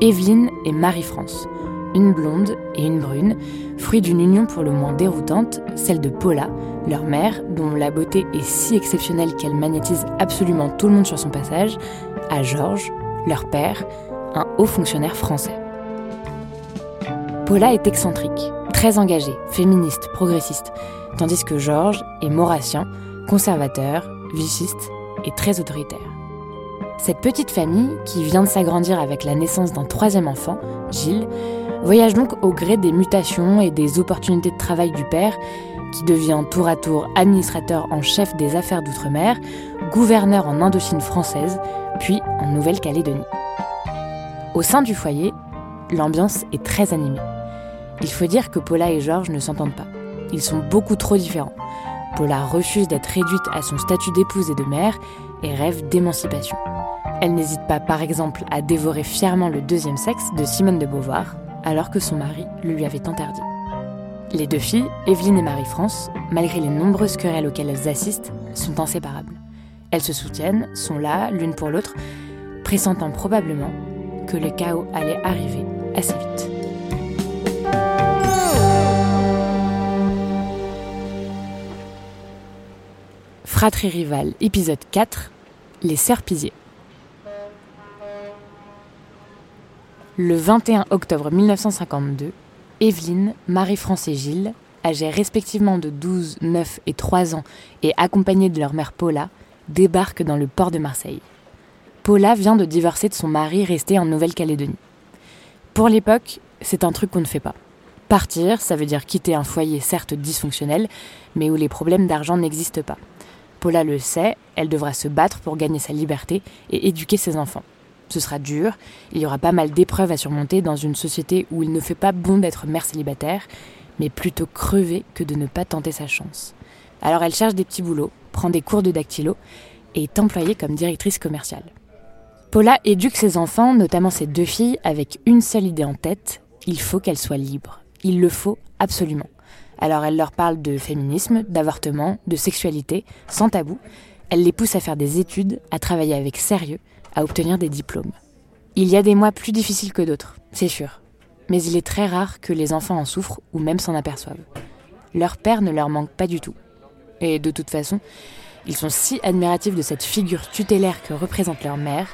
Evelyne et Marie-France, une blonde et une brune, fruit d'une union pour le moins déroutante, celle de Paula, leur mère, dont la beauté est si exceptionnelle qu'elle magnétise absolument tout le monde sur son passage, à Georges, leur père, un haut fonctionnaire français. Paula est excentrique, très engagée, féministe, progressiste, tandis que Georges est maurassien, conservateur, vichiste et très autoritaire. Cette petite famille, qui vient de s'agrandir avec la naissance d'un troisième enfant, Gilles, voyage donc au gré des mutations et des opportunités de travail du père, qui devient tour à tour administrateur en chef des affaires d'outre-mer, gouverneur en Indochine française, puis en Nouvelle-Calédonie. Au sein du foyer, l'ambiance est très animée. Il faut dire que Paula et Georges ne s'entendent pas. Ils sont beaucoup trop différents. Paula refuse d'être réduite à son statut d'épouse et de mère et rêve d'émancipation. Elle n'hésite pas, par exemple, à dévorer fièrement le deuxième sexe de Simone de Beauvoir, alors que son mari le lui avait interdit. Les deux filles, Evelyne et Marie-France, malgré les nombreuses querelles auxquelles elles assistent, sont inséparables. Elles se soutiennent, sont là, l'une pour l'autre, pressentant probablement que le chaos allait arriver assez vite. Fratrie rivale, épisode 4, les sœurs Le 21 octobre 1952, Evelyne, Marie-France et Gilles, âgés respectivement de 12, 9 et 3 ans et accompagnés de leur mère Paula, débarquent dans le port de Marseille. Paula vient de divorcer de son mari resté en Nouvelle-Calédonie. Pour l'époque, c'est un truc qu'on ne fait pas. Partir, ça veut dire quitter un foyer certes dysfonctionnel, mais où les problèmes d'argent n'existent pas. Paula le sait, elle devra se battre pour gagner sa liberté et éduquer ses enfants. Ce sera dur, il y aura pas mal d'épreuves à surmonter dans une société où il ne fait pas bon d'être mère célibataire, mais plutôt crever que de ne pas tenter sa chance. Alors elle cherche des petits boulots, prend des cours de dactylo et est employée comme directrice commerciale. Paula éduque ses enfants, notamment ses deux filles, avec une seule idée en tête, il faut qu'elles soient libres. Il le faut absolument. Alors elle leur parle de féminisme, d'avortement, de sexualité, sans tabou. Elle les pousse à faire des études, à travailler avec sérieux, à obtenir des diplômes. Il y a des mois plus difficiles que d'autres, c'est sûr. Mais il est très rare que les enfants en souffrent ou même s'en aperçoivent. Leur père ne leur manque pas du tout. Et de toute façon, ils sont si admiratifs de cette figure tutélaire que représente leur mère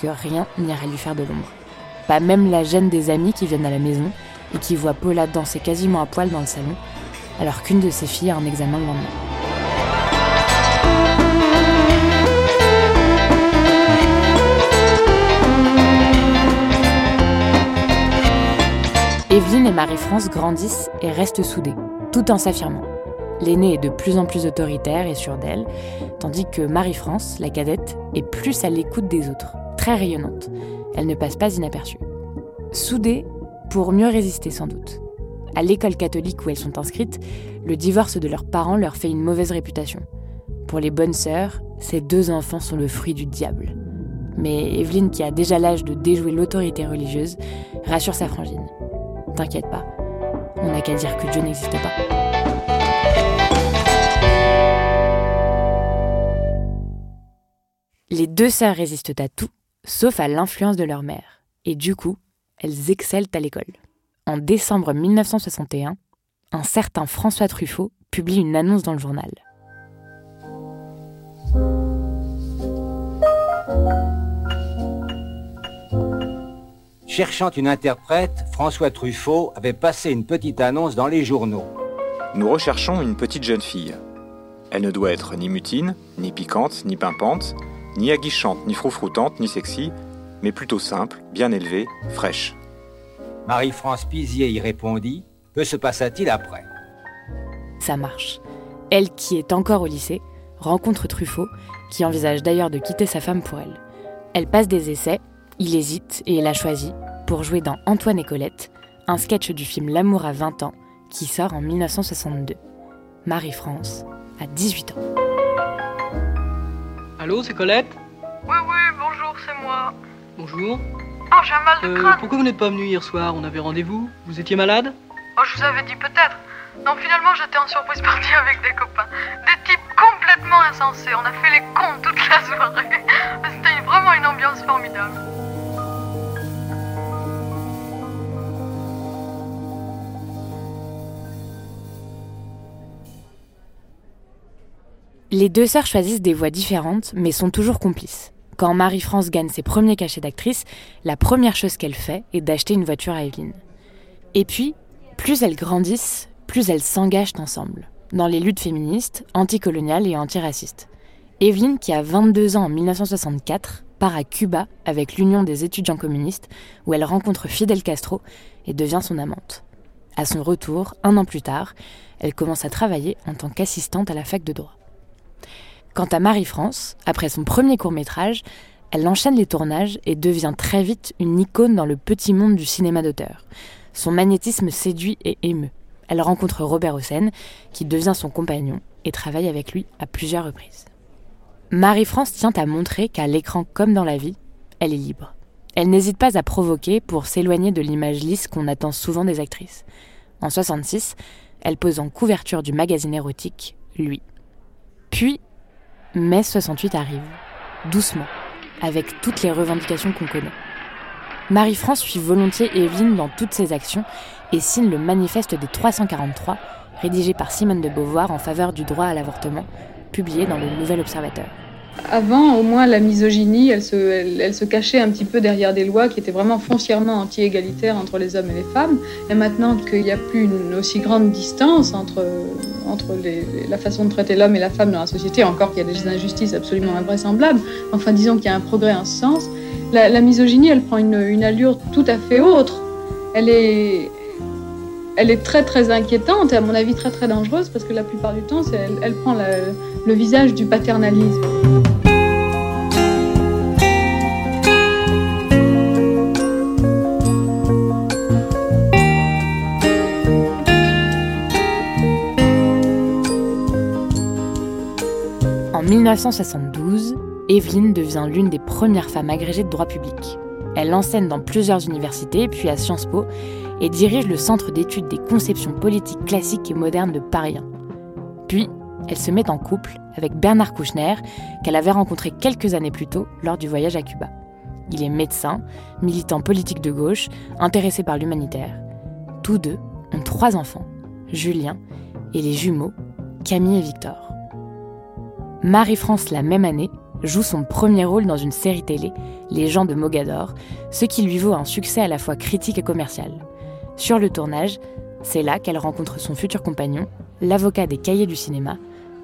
que rien n'ira lui faire de l'ombre. Pas même la gêne des amis qui viennent à la maison et qui voient Paula danser quasiment à poil dans le salon alors qu'une de ses filles a un examen le lendemain. Evelyne et Marie-France grandissent et restent soudées, tout en s'affirmant. L'aînée est de plus en plus autoritaire et sûre d'elle, tandis que Marie-France, la cadette, est plus à l'écoute des autres, très rayonnante. Elle ne passe pas inaperçue. Soudées pour mieux résister sans doute. À l'école catholique où elles sont inscrites, le divorce de leurs parents leur fait une mauvaise réputation. Pour les bonnes sœurs, ces deux enfants sont le fruit du diable. Mais Evelyne, qui a déjà l'âge de déjouer l'autorité religieuse, rassure sa frangine. T'inquiète pas, on n'a qu'à dire que Dieu n'existe pas. Les deux sœurs résistent à tout, sauf à l'influence de leur mère. Et du coup, elles excellent à l'école. En décembre 1961, un certain François Truffaut publie une annonce dans le journal. Cherchant une interprète, François Truffaut avait passé une petite annonce dans les journaux. Nous recherchons une petite jeune fille. Elle ne doit être ni mutine, ni piquante, ni pimpante, ni aguichante, ni froufroutante, ni sexy, mais plutôt simple, bien élevée, fraîche. Marie-France Pizier y répondit Que se passa-t-il après? Ça marche. Elle, qui est encore au lycée, rencontre Truffaut, qui envisage d'ailleurs de quitter sa femme pour elle. Elle passe des essais, il hésite et la choisit, pour jouer dans Antoine et Colette, un sketch du film L'amour à 20 ans qui sort en 1962. Marie-France a 18 ans. Allô, c'est Colette? Oui, oui, bonjour, c'est moi. Bonjour. Oh, j'ai un mal de Euh, crâne. pourquoi vous n'êtes pas venu hier soir? On avait rendez-vous Vous étiez malade? Oh, je vous avais dit peut-être. Non, finalement, j'étais en surprise partie avec des copains. Des types complètement insensés. On a fait les cons toute la soirée. C'était vraiment une ambiance formidable. Les deux sœurs choisissent des voies différentes, mais sont toujours complices. Quand Marie-France gagne ses premiers cachets d'actrice, la première chose qu'elle fait est d'acheter une voiture à Evelyne. Et puis, plus elles grandissent, plus elles s'engagent ensemble, dans les luttes féministes, anticoloniales et antiracistes. Evelyne, qui a 22 ans en 1964, part à Cuba avec l'Union des étudiants communistes, où elle rencontre Fidel Castro et devient son amante. À son retour, un an plus tard, elle commence à travailler en tant qu'assistante à la fac de droit. Quant à Marie-France, après son premier court-métrage, elle enchaîne les tournages et devient très vite une icône dans le petit monde du cinéma d'auteur. Son magnétisme séduit et émeut. Elle rencontre Robert Hossein, qui devient son compagnon et travaille avec lui à plusieurs reprises. Marie-France tient à montrer qu'à l'écran comme dans la vie, elle est libre. Elle n'hésite pas à provoquer pour s'éloigner de l'image lisse qu'on attend souvent des actrices. En 66, elle pose en couverture du magazine érotique Lui. Puis, mai 68 arrive, doucement, avec toutes les revendications qu'on connaît. Marie-France suit volontiers Evelyne dans toutes ses actions et signe le manifeste des 343, rédigé par Simone de Beauvoir en faveur du droit à l'avortement, publié dans le Nouvel Observateur. Avant, au moins, la misogynie, elle se, cachait un petit peu derrière des lois qui étaient vraiment foncièrement anti-égalitaires entre les hommes et les femmes. Et maintenant qu'il n'y a plus une aussi grande distance entre, la façon de traiter l'homme et la femme dans la société, encore qu'il y a des injustices absolument invraisemblables, enfin disons qu'il y a un progrès en ce sens, la, misogynie, elle prend une, allure tout à fait autre. Elle est, très très inquiétante et à mon avis très très dangereuse parce que la plupart du temps, elle, prend le visage du paternalisme. 1972, Evelyne devient l'une des premières femmes agrégées de droit public. Elle enseigne dans plusieurs universités, puis à Sciences Po, et dirige le Centre d'études des conceptions politiques classiques et modernes de Paris 1. Puis, elle se met en couple avec Bernard Kouchner, qu'elle avait rencontré quelques années plus tôt lors du voyage à Cuba. Il est médecin, militant politique de gauche, intéressé par l'humanitaire. Tous deux ont trois enfants, Julien et les jumeaux, Camille et Victor. Marie-France, la même année, joue son premier rôle dans une série télé, Les gens de Mogador, ce qui lui vaut un succès à la fois critique et commercial. Sur le tournage, c'est là qu'elle rencontre son futur compagnon, l'avocat des cahiers du cinéma,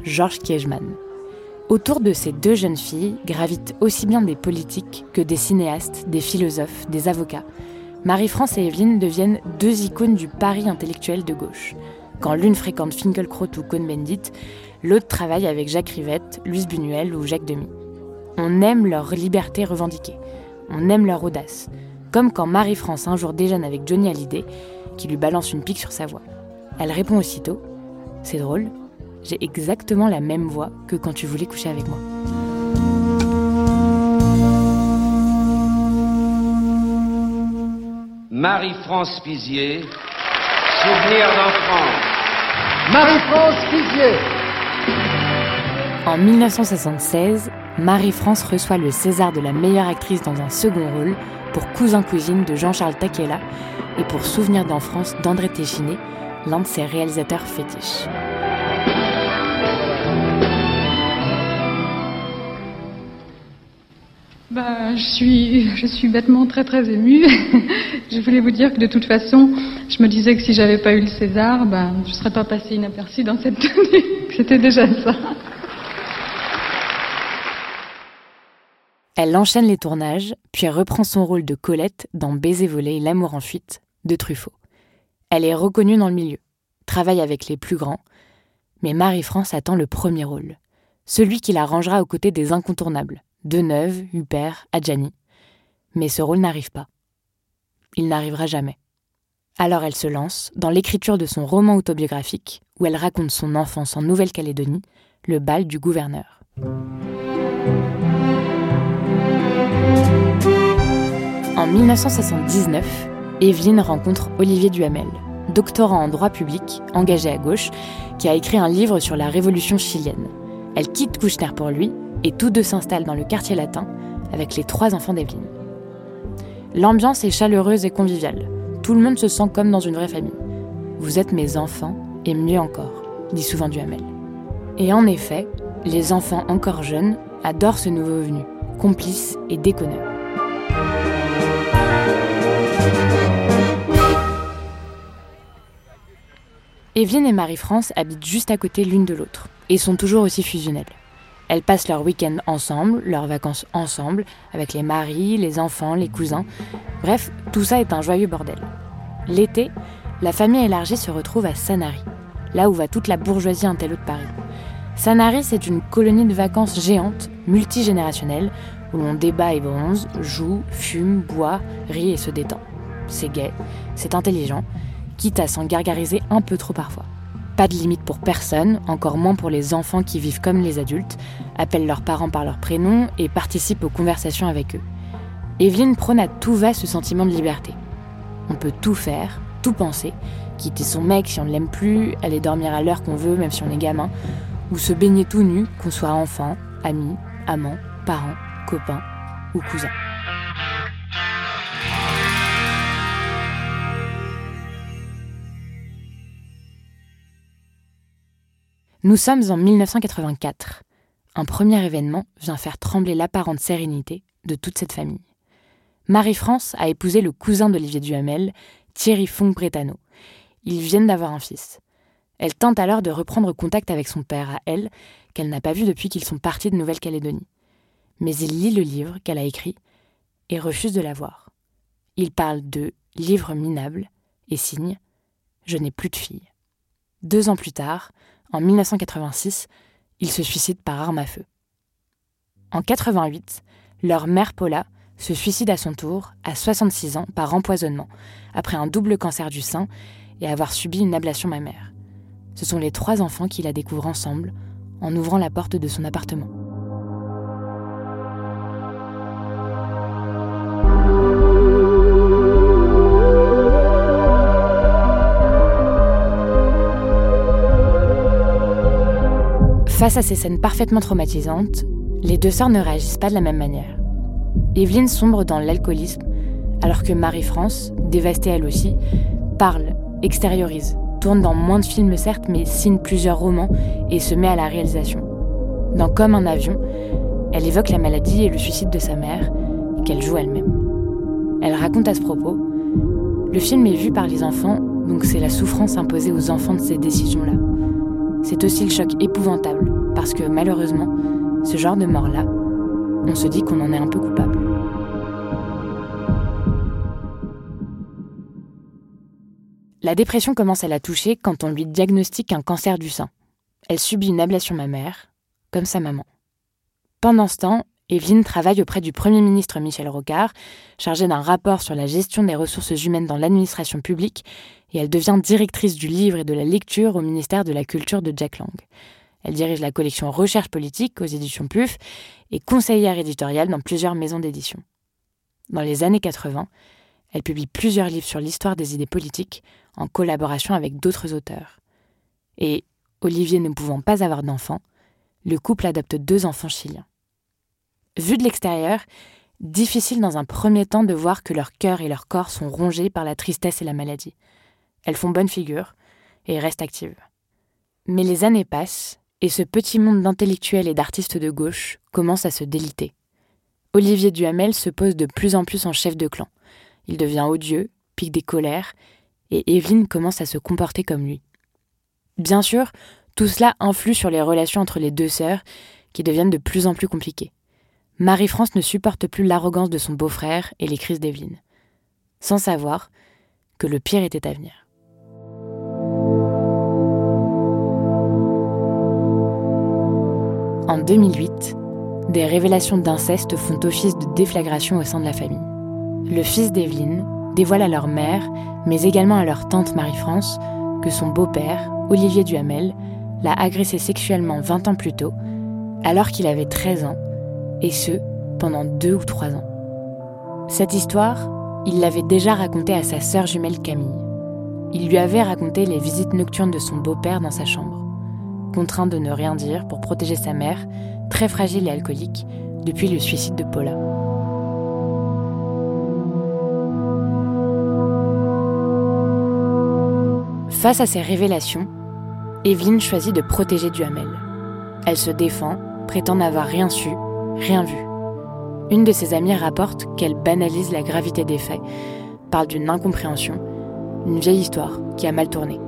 Georges Kiechman. Autour de ces deux jeunes filles gravitent aussi bien des politiques que des cinéastes, des philosophes, des avocats. Marie-France et Evelyne deviennent deux icônes du Paris intellectuel de gauche. Quand l'une fréquente Finkielkraut ou Cohn-Bendit, l'autre travaille avec Jacques Rivette, Louise Buñuel ou Jacques Demy. On aime leur liberté revendiquée. On aime leur audace. Comme quand Marie-France un jour déjeune avec Johnny Hallyday, qui lui balance une pique sur sa voix. Elle répond aussitôt C'est drôle, j'ai exactement la même voix que quand tu voulais coucher avec moi. Marie-France Pizier, souvenir d'enfance. Marie-France Pizier. En 1976, Marie-France reçoit le César de la meilleure actrice dans un second rôle pour Cousin-Cousine de Jean-Charles Taquella et pour Souvenir d'enfance d'André Téchiné, l'un de ses réalisateurs fétiches. Ben, je suis, je suis bêtement très très émue. je voulais vous dire que de toute façon, je me disais que si j'avais pas eu le César, ben, je serais pas passée inaperçue dans cette tenue. C'était déjà ça. Elle enchaîne les tournages, puis reprend son rôle de Colette dans Baiser volé L'amour en fuite de Truffaut. Elle est reconnue dans le milieu, travaille avec les plus grands, mais Marie-France attend le premier rôle, celui qui la rangera aux côtés des incontournables, Deneuve, Huppert, Adjani. Mais ce rôle n'arrive pas. il n'arrivera jamais. Alors elle se lance dans l'écriture de son roman autobiographique où elle raconte son enfance en Nouvelle-Calédonie, le bal du gouverneur. En 1979, Evelyne rencontre Olivier Duhamel, doctorant en droit public, engagé à gauche, qui a écrit un livre sur la révolution chilienne. Elle quitte Kouchner pour lui et tous deux s'installent dans le quartier latin avec les trois enfants d'Evelyne. L'ambiance est chaleureuse et conviviale. Tout le monde se sent comme dans une vraie famille. Vous êtes mes enfants et mieux encore, dit souvent Duhamel. Et en effet, les enfants encore jeunes adorent ce nouveau venu, complice et déconneur. Evelyne et Marie-France habitent juste à côté l'une de l'autre et sont toujours aussi fusionnelles. Elles passent leur week-end ensemble, leurs vacances ensemble, avec les maris, les enfants, les cousins. Bref, tout ça est un joyeux bordel. L'été, la famille élargie se retrouve à Sanary, là où va toute la bourgeoisie intello de Paris. Sanary, c'est une colonie de vacances géante, multigénérationnelle, où l'on débat et bronze, joue, fume, boit, rit et se détend. C'est gai, c'est intelligent, quitte à s'en gargariser un peu trop parfois. Pas de limite pour personne, encore moins pour les enfants qui vivent comme les adultes, appellent leurs parents par leur prénom et participent aux conversations avec eux. Evelyne prône à tout va ce sentiment de liberté. On peut tout faire, tout penser, quitter son mec si on ne l'aime plus, aller dormir à l'heure qu'on veut même si on est gamin, ou se baigner tout nu, qu'on soit enfant, ami, amant, parent, copain ou cousin. Nous sommes en 1984. Un premier événement vient faire trembler l'apparente sérénité de toute cette famille. Marie-France a épousé le cousin d'Olivier Duhamel, Thierry Fong-Bretano. Ils viennent d'avoir un fils. Elle tente alors de reprendre contact avec son père à elle, qu'elle n'a pas vu depuis qu'ils sont partis de Nouvelle-Calédonie. Mais il lit le livre qu'elle a écrit et refuse de la voir. Il parle de livre minable et signe Je n'ai plus de fille. Deux ans plus tard, en 1986, ils se suicident par arme à feu. En 88, leur mère Paula se suicide à son tour, à 66 ans, par empoisonnement, après un double cancer du sein et avoir subi une ablation mammaire. Ce sont les trois enfants qui la découvrent ensemble en ouvrant la porte de son appartement. Face à ces scènes parfaitement traumatisantes, les deux sœurs ne réagissent pas de la même manière. Evelyne sombre dans l'alcoolisme, alors que Marie-France, dévastée elle aussi, parle, extériorise, tourne dans moins de films certes, mais signe plusieurs romans et se met à la réalisation. Dans Comme un avion, elle évoque la maladie et le suicide de sa mère, qu'elle joue elle-même. Elle raconte à ce propos Le film est vu par les enfants, donc c'est la souffrance imposée aux enfants de ces décisions-là. C'est aussi le choc épouvantable, parce que malheureusement, ce genre de mort-là, on se dit qu'on en est un peu coupable. La dépression commence à la toucher quand on lui diagnostique un cancer du sein. Elle subit une ablation mammaire, comme sa maman. Pendant ce temps, Evelyne travaille auprès du Premier ministre Michel Rocard, chargé d'un rapport sur la gestion des ressources humaines dans l'administration publique, et elle devient directrice du livre et de la lecture au ministère de la Culture de Jack Lang. Elle dirige la collection Recherche politique aux éditions PUF et conseillère éditoriale dans plusieurs maisons d'édition. Dans les années 80, elle publie plusieurs livres sur l'histoire des idées politiques en collaboration avec d'autres auteurs. Et, Olivier ne pouvant pas avoir d'enfants, le couple adopte deux enfants chiliens. Vu de l'extérieur, difficile dans un premier temps de voir que leur cœur et leur corps sont rongés par la tristesse et la maladie. Elles font bonne figure et restent actives. Mais les années passent et ce petit monde d'intellectuels et d'artistes de gauche commence à se déliter. Olivier Duhamel se pose de plus en plus en chef de clan. Il devient odieux, pique des colères, et Evelyne commence à se comporter comme lui. Bien sûr, tout cela influe sur les relations entre les deux sœurs, qui deviennent de plus en plus compliquées. Marie-France ne supporte plus l'arrogance de son beau-frère et les crises d'Evelyne, sans savoir que le pire était à venir. En 2008, des révélations d'inceste font office de déflagration au sein de la famille. Le fils d'Evelyne, dévoilent à leur mère, mais également à leur tante Marie-France, que son beau-père, Olivier Duhamel, l'a agressé sexuellement 20 ans plus tôt, alors qu'il avait 13 ans, et ce, pendant deux ou trois ans. Cette histoire, il l'avait déjà racontée à sa sœur jumelle Camille. Il lui avait raconté les visites nocturnes de son beau-père dans sa chambre, contraint de ne rien dire pour protéger sa mère, très fragile et alcoolique, depuis le suicide de Paula. Face à ces révélations, Evelyne choisit de protéger Duhamel. Elle se défend, prétend n'avoir rien su, rien vu. Une de ses amies rapporte qu'elle banalise la gravité des faits, parle d'une incompréhension, une vieille histoire qui a mal tourné.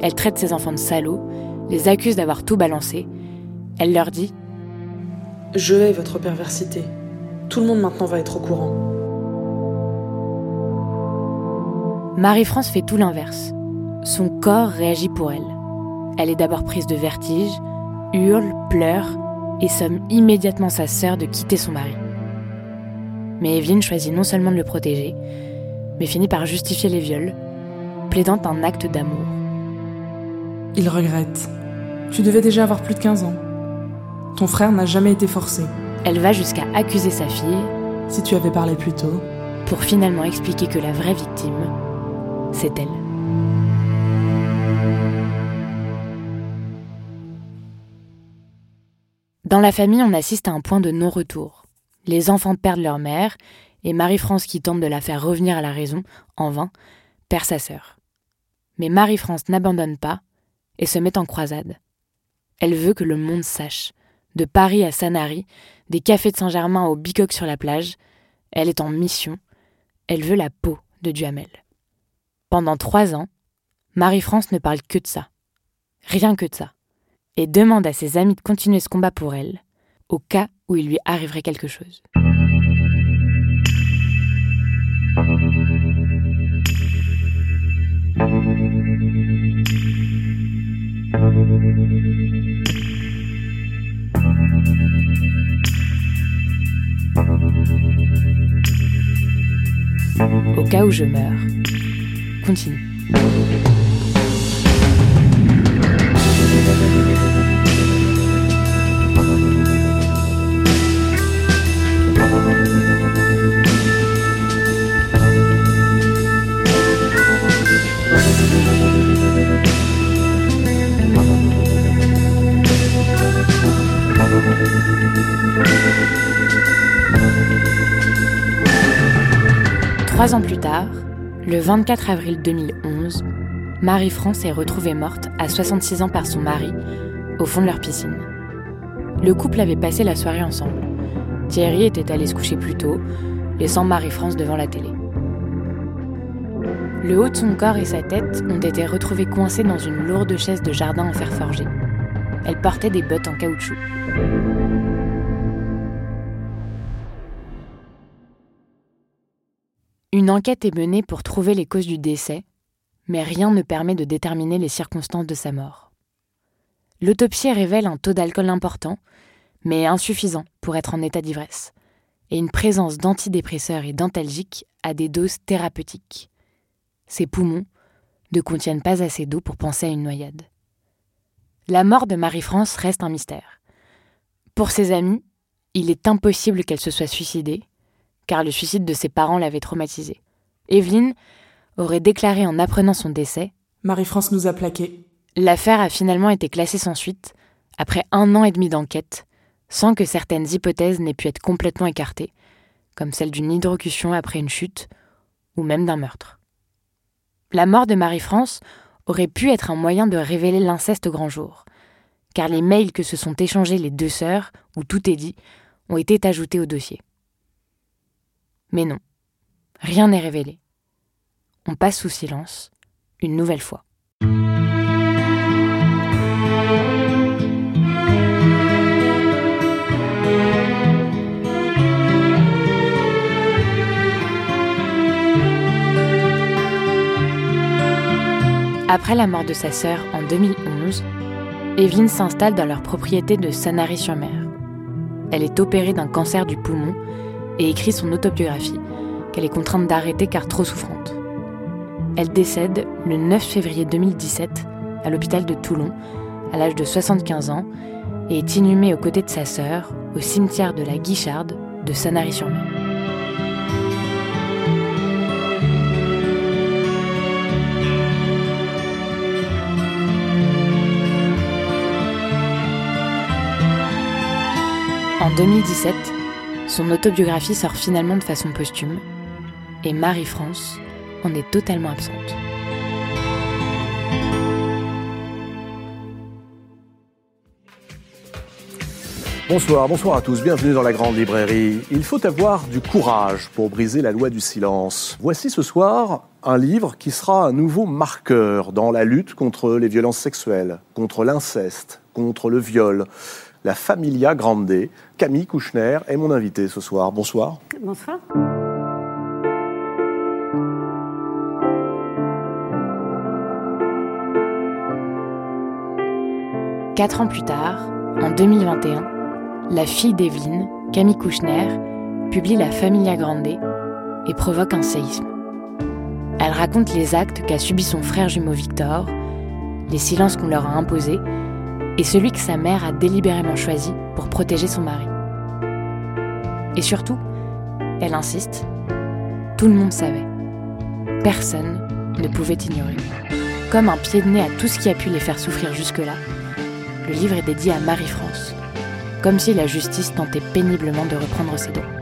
Elle traite ses enfants de salauds, les accuse d'avoir tout balancé. Elle leur dit Je hais votre perversité. Tout le monde maintenant va être au courant. Marie-France fait tout l'inverse. Son corps réagit pour elle. Elle est d'abord prise de vertige, hurle, pleure et somme immédiatement sa sœur de quitter son mari. Mais Evelyne choisit non seulement de le protéger, mais finit par justifier les viols, plaidant un acte d'amour. Il regrette. Tu devais déjà avoir plus de 15 ans. Ton frère n'a jamais été forcé. Elle va jusqu'à accuser sa fille. Si tu avais parlé plus tôt. Pour finalement expliquer que la vraie victime, c'est elle. Dans la famille, on assiste à un point de non-retour. Les enfants perdent leur mère, et Marie-France, qui tente de la faire revenir à la raison, en vain, perd sa sœur. Mais Marie-France n'abandonne pas et se met en croisade. Elle veut que le monde sache. De Paris à Sanary, des cafés de Saint-Germain au Bicoque sur la plage, elle est en mission. Elle veut la peau de Duhamel. Pendant trois ans, Marie-France ne parle que de ça. Rien que de ça et demande à ses amis de continuer ce combat pour elle, au cas où il lui arriverait quelque chose. Au cas où je meurs, continue. Trois ans plus tard, le 24 avril 2011, Marie-France est retrouvée morte à 66 ans par son mari, au fond de leur piscine. Le couple avait passé la soirée ensemble. Thierry était allé se coucher plus tôt, laissant Marie-France devant la télé. Le haut de son corps et sa tête ont été retrouvés coincés dans une lourde chaise de jardin en fer forgé. Elle portait des bottes en caoutchouc. Une enquête est menée pour trouver les causes du décès, mais rien ne permet de déterminer les circonstances de sa mort. L'autopsie révèle un taux d'alcool important, mais insuffisant pour être en état d'ivresse, et une présence d'antidépresseurs et d'antalgiques à des doses thérapeutiques. Ses poumons ne contiennent pas assez d'eau pour penser à une noyade. La mort de Marie-France reste un mystère. Pour ses amis, il est impossible qu'elle se soit suicidée, car le suicide de ses parents l'avait traumatisée. Evelyne aurait déclaré en apprenant son décès Marie-France nous a plaqués. L'affaire a finalement été classée sans suite, après un an et demi d'enquête, sans que certaines hypothèses n'aient pu être complètement écartées, comme celle d'une hydrocution après une chute, ou même d'un meurtre. La mort de Marie-France aurait pu être un moyen de révéler l'inceste au grand jour, car les mails que se sont échangés les deux sœurs, où tout est dit, ont été ajoutés au dossier. Mais non, rien n'est révélé. On passe sous silence, une nouvelle fois. Après la mort de sa sœur en 2011, Evelyne s'installe dans leur propriété de Sanary-sur-Mer. Elle est opérée d'un cancer du poumon et écrit son autobiographie, qu'elle est contrainte d'arrêter car trop souffrante. Elle décède le 9 février 2017 à l'hôpital de Toulon, à l'âge de 75 ans, et est inhumée aux côtés de sa sœur au cimetière de la Guicharde de Sanary-sur-Mer. En 2017, son autobiographie sort finalement de façon posthume, et Marie-France en est totalement absente. Bonsoir, bonsoir à tous, bienvenue dans la grande librairie. Il faut avoir du courage pour briser la loi du silence. Voici ce soir un livre qui sera un nouveau marqueur dans la lutte contre les violences sexuelles, contre l'inceste, contre le viol. La Familia Grande. Camille Kouchner est mon invité ce soir. Bonsoir. Bonsoir. Quatre ans plus tard, en 2021, la fille d'Evelyne, Camille Kouchner, publie La Familia Grande et provoque un séisme. Elle raconte les actes qu'a subi son frère jumeau Victor, les silences qu'on leur a imposés et celui que sa mère a délibérément choisi pour protéger son mari. Et surtout, elle insiste, tout le monde savait. Personne ne pouvait ignorer. Comme un pied de nez à tout ce qui a pu les faire souffrir jusque-là, le livre est dédié à Marie-France, comme si la justice tentait péniblement de reprendre ses droits.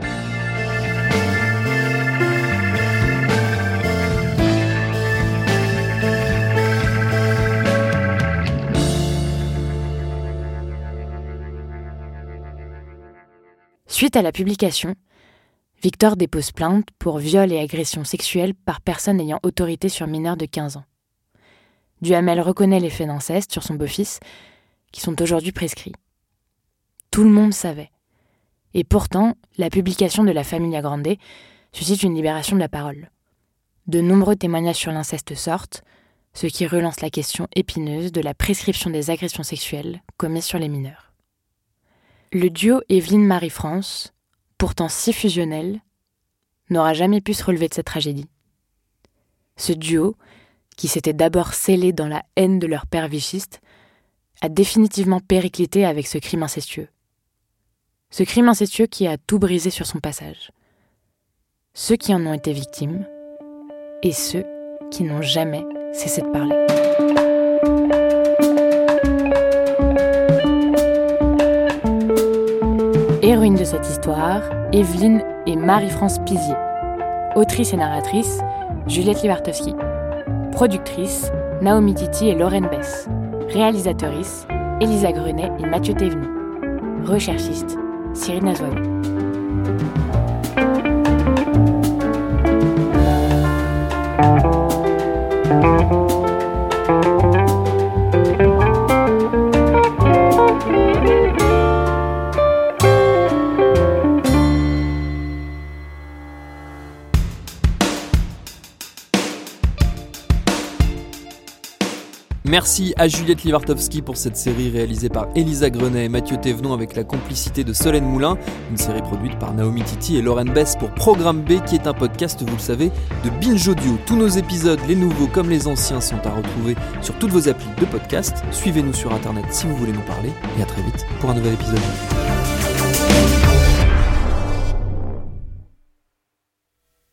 Suite à la publication, Victor dépose plainte pour viol et agression sexuelle par personne ayant autorité sur mineurs de 15 ans. Duhamel reconnaît les faits d'inceste sur son beau-fils, qui sont aujourd'hui prescrits. Tout le monde savait. Et pourtant, la publication de la Familia Grande suscite une libération de la parole. De nombreux témoignages sur l'inceste sortent, ce qui relance la question épineuse de la prescription des agressions sexuelles commises sur les mineurs. Le duo Evelyne-Marie-France, pourtant si fusionnel, n'aura jamais pu se relever de cette tragédie. Ce duo, qui s'était d'abord scellé dans la haine de leur père vichiste, a définitivement périclité avec ce crime incestueux. Ce crime incestueux qui a tout brisé sur son passage. Ceux qui en ont été victimes et ceux qui n'ont jamais cessé de parler. Cette histoire, Evelyne et Marie-France Pizier. Autrice et narratrice, Juliette Libartowski. Productrice, Naomi Titi et Lorraine Bess. Réalisatrice, Elisa Grenet et Mathieu Thévenu. Recherchiste, Cyril Nazouabi. Merci à Juliette Livartowski pour cette série réalisée par Elisa Grenet et Mathieu Thévenon avec la complicité de Solène Moulin, une série produite par Naomi Titi et Lauren Bess pour Programme B qui est un podcast, vous le savez, de Binge Audio. Tous nos épisodes, les nouveaux comme les anciens, sont à retrouver sur toutes vos applis de podcast. Suivez-nous sur internet si vous voulez nous parler et à très vite pour un nouvel épisode.